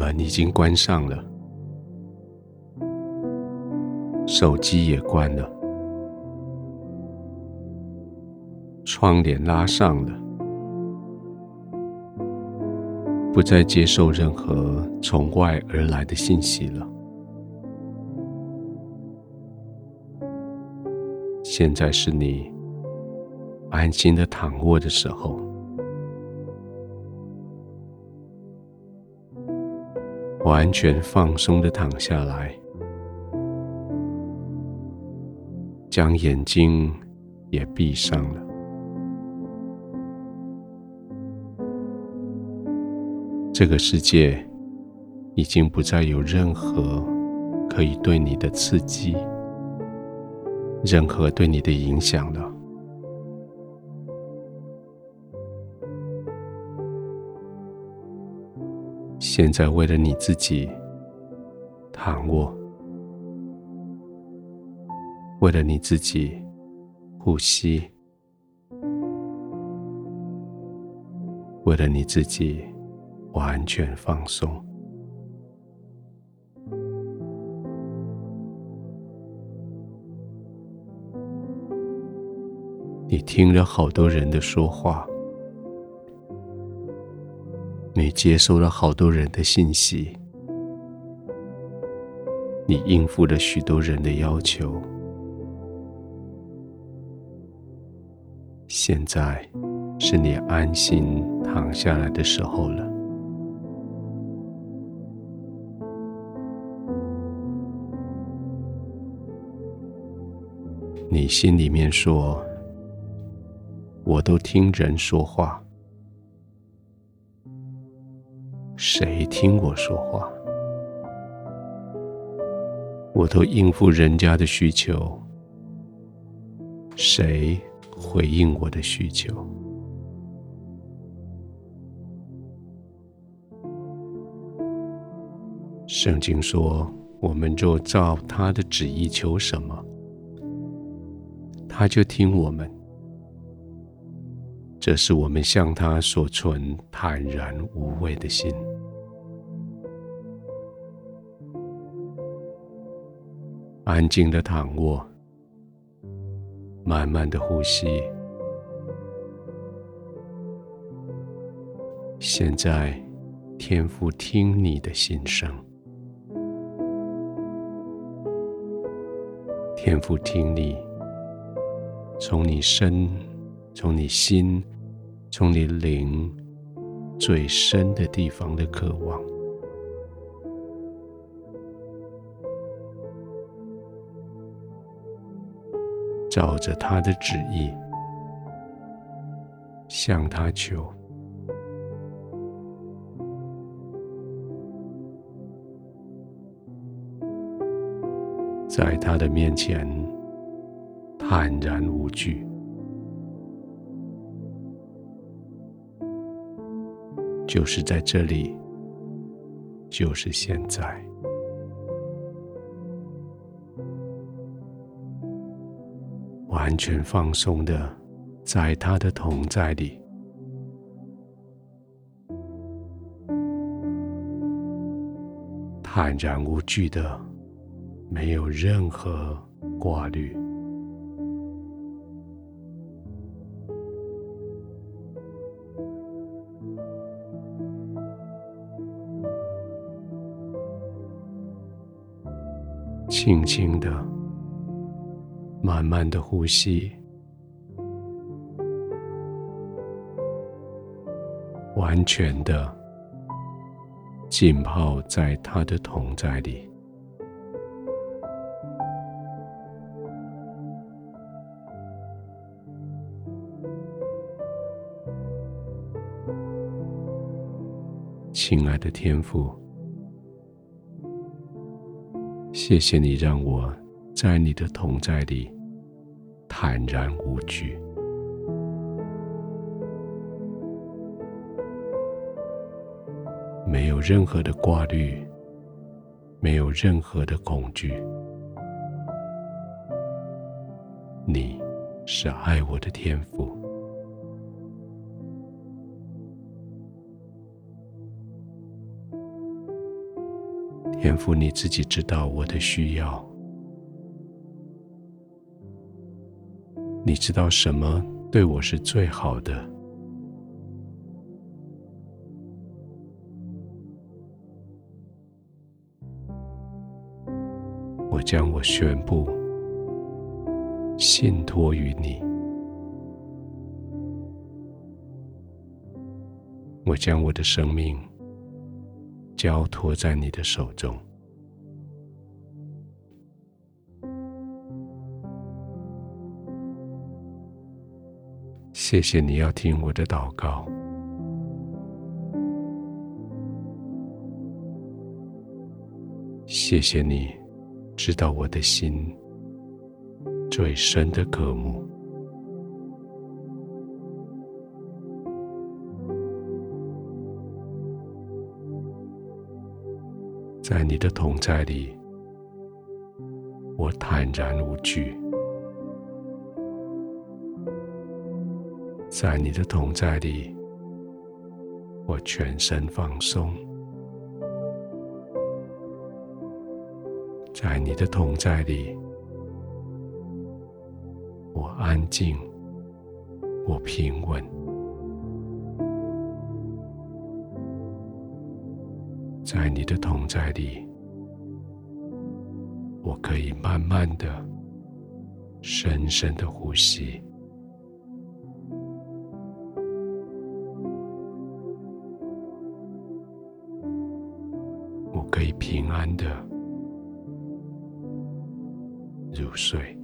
门已经关上了，手机也关了，窗帘拉上了，不再接受任何从外而来的信息了。现在是你安心的躺卧的时候。完全放松的躺下来，将眼睛也闭上了。这个世界已经不再有任何可以对你的刺激，任何对你的影响了。现在，为了你自己躺卧，为了你自己呼吸，为了你自己完全放松。你听了好多人的说话。你接收了好多人的信息，你应付了许多人的要求。现在是你安心躺下来的时候了。你心里面说：“我都听人说话。”谁听我说话？我都应付人家的需求。谁回应我的需求？圣经说：“我们就照他的旨意求什么，他就听我们。”这是我们向他所存坦然无畏的心。安静的躺卧，慢慢的呼吸。现在，天父听你的心声，天父听你，从你身。从你心，从你灵最深的地方的渴望，照着他的旨意向他求，在他的面前坦然无惧。就是在这里，就是现在，全放松的，在他的同在里，坦然无惧的，没有任何挂虑。轻轻的、慢慢的呼吸，完全的浸泡在他的同在里，亲爱的天父。谢谢你让我在你的同在里坦然无惧，没有任何的挂虑，没有任何的恐惧。你是爱我的天赋。天赋，你自己知道我的需要，你知道什么对我是最好的。我将我宣布信托于你，我将我的生命交托在你的手中。谢谢你要听我的祷告，谢谢你。知道我的心最深的渴慕，在你的同在里，我坦然无惧；在你的同在里，我全身放松。在你的同在里，我安静，我平稳。在你的同在里，我可以慢慢的、深深的呼吸。可以平安的。入睡。